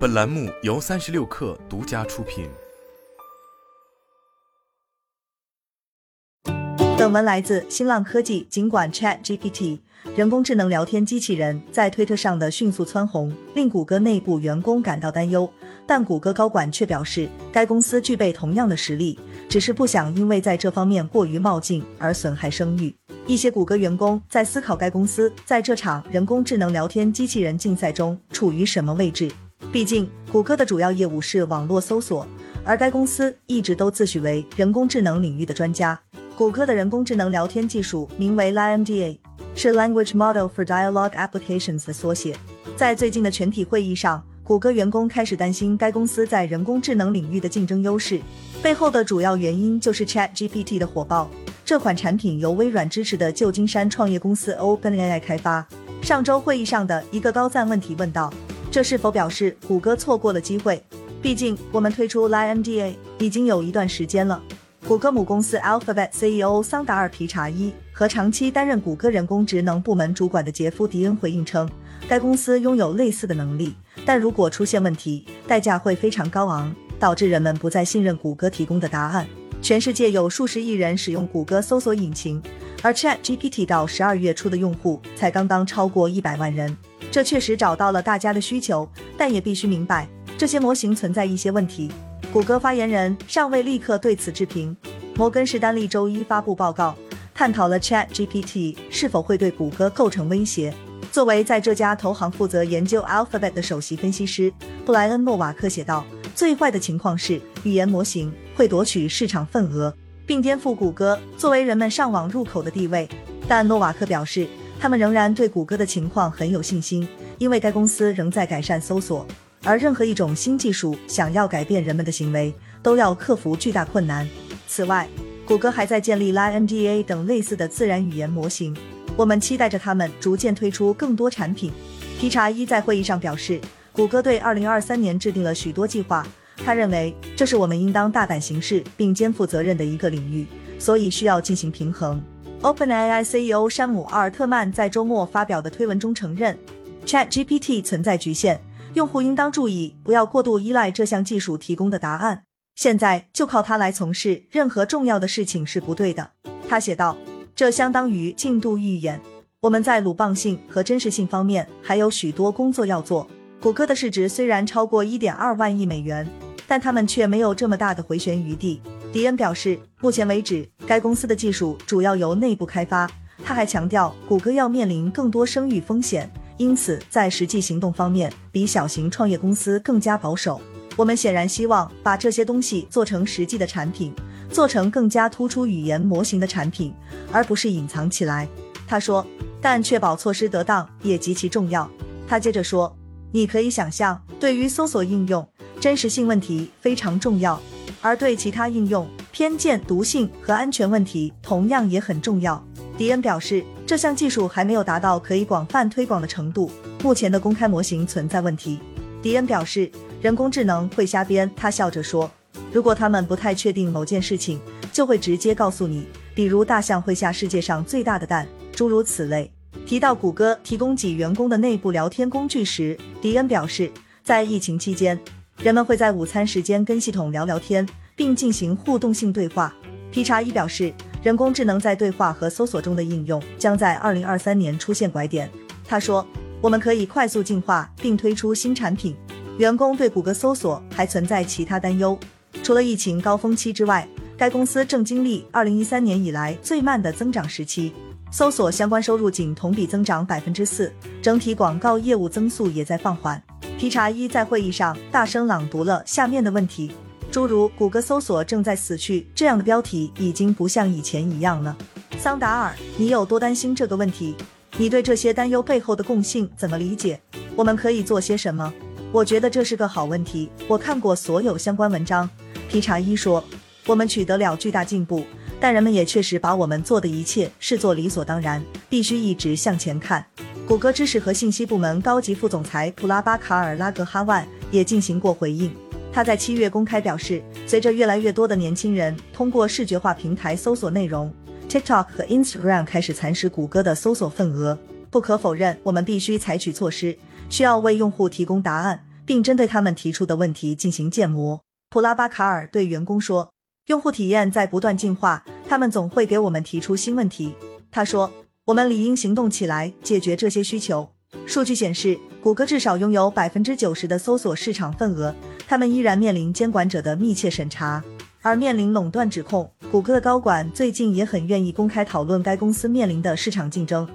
本栏目由三十六氪独家出品。本文来自新浪科技。尽管 Chat GPT 人工智能聊天机器人在推特上的迅速蹿红，令谷歌内部员工感到担忧，但谷歌高管却表示，该公司具备同样的实力，只是不想因为在这方面过于冒进而损害声誉。一些谷歌员工在思考该公司在这场人工智能聊天机器人竞赛中处于什么位置。毕竟，谷歌的主要业务是网络搜索，而该公司一直都自诩为人工智能领域的专家。谷歌的人工智能聊天技术名为 LaMDA，是 Language Model for Dialogue Applications 的缩写。在最近的全体会议上，谷歌员工开始担心该公司在人工智能领域的竞争优势，背后的主要原因就是 ChatGPT 的火爆。这款产品由微软支持的旧金山创业公司 OpenAI 开发。上周会议上的一个高赞问题问道：“这是否表示谷歌错过了机会？毕竟我们推出 LMDA 已经有一段时间了。”谷歌母公司 Alphabet CEO 桑达尔皮查伊和长期担任谷歌人工智能部门主管的杰夫迪恩回应称，该公司拥有类似的能力，但如果出现问题，代价会非常高昂，导致人们不再信任谷歌提供的答案。全世界有数十亿人使用谷歌搜索引擎，而 Chat GPT 到十二月初的用户才刚刚超过一百万人，这确实找到了大家的需求，但也必须明白，这些模型存在一些问题。谷歌发言人尚未立刻对此置评。摩根士丹利周一发布报告，探讨了 Chat GPT 是否会对谷歌构成威胁。作为在这家投行负责研究 Alphabet 的首席分析师，布莱恩·诺瓦克写道：“最坏的情况是语言模型会夺取市场份额，并颠覆谷歌作为人们上网入口的地位。”但诺瓦克表示，他们仍然对谷歌的情况很有信心，因为该公司仍在改善搜索。而任何一种新技术想要改变人们的行为，都要克服巨大困难。此外，谷歌还在建立 LaMDA 等类似的自然语言模型。我们期待着他们逐渐推出更多产品。皮查伊在会议上表示，谷歌对2023年制定了许多计划。他认为这是我们应当大胆行事并肩负责任的一个领域，所以需要进行平衡。OpenAI CEO 山姆·阿尔特曼在周末发表的推文中承认，ChatGPT 存在局限。用户应当注意，不要过度依赖这项技术提供的答案。现在就靠它来从事任何重要的事情是不对的。他写道：“这相当于进度预演。我们在鲁棒性和真实性方面还有许多工作要做。谷歌的市值虽然超过1.2万亿美元，但他们却没有这么大的回旋余地。”迪恩表示，目前为止，该公司的技术主要由内部开发。他还强调，谷歌要面临更多声誉风险。因此，在实际行动方面，比小型创业公司更加保守。我们显然希望把这些东西做成实际的产品，做成更加突出语言模型的产品，而不是隐藏起来。他说，但确保措施得当也极其重要。他接着说，你可以想象，对于搜索应用，真实性问题非常重要，而对其他应用，偏见、毒性和安全问题同样也很重要。迪恩表示，这项技术还没有达到可以广泛推广的程度，目前的公开模型存在问题。迪恩表示，人工智能会瞎编。他笑着说，如果他们不太确定某件事情，就会直接告诉你，比如大象会下世界上最大的蛋，诸如此类。提到谷歌提供给员工的内部聊天工具时，迪恩表示，在疫情期间，人们会在午餐时间跟系统聊聊天，并进行互动性对话。皮查伊表示。人工智能在对话和搜索中的应用将在二零二三年出现拐点。他说：“我们可以快速进化并推出新产品。”员工对谷歌搜索还存在其他担忧。除了疫情高峰期之外，该公司正经历二零一三年以来最慢的增长时期，搜索相关收入仅同比增长百分之四，整体广告业务增速也在放缓。皮查伊在会议上大声朗读了下面的问题。诸如“谷歌搜索正在死去”这样的标题已经不像以前一样了。桑达尔，你有多担心这个问题？你对这些担忧背后的共性怎么理解？我们可以做些什么？我觉得这是个好问题。我看过所有相关文章。皮查伊说：“我们取得了巨大进步，但人们也确实把我们做的一切视作理所当然，必须一直向前看。”谷歌知识和信息部门高级副总裁普拉巴卡尔拉格哈万也进行过回应。他在七月公开表示，随着越来越多的年轻人通过视觉化平台搜索内容，TikTok 和 Instagram 开始蚕食谷歌的搜索份额。不可否认，我们必须采取措施，需要为用户提供答案，并针对他们提出的问题进行建模。普拉巴卡尔对员工说：“用户体验在不断进化，他们总会给我们提出新问题。”他说：“我们理应行动起来，解决这些需求。”数据显示，谷歌至少拥有百分之九十的搜索市场份额，他们依然面临监管者的密切审查。而面临垄断指控，谷歌的高管最近也很愿意公开讨论该公司面临的市场竞争。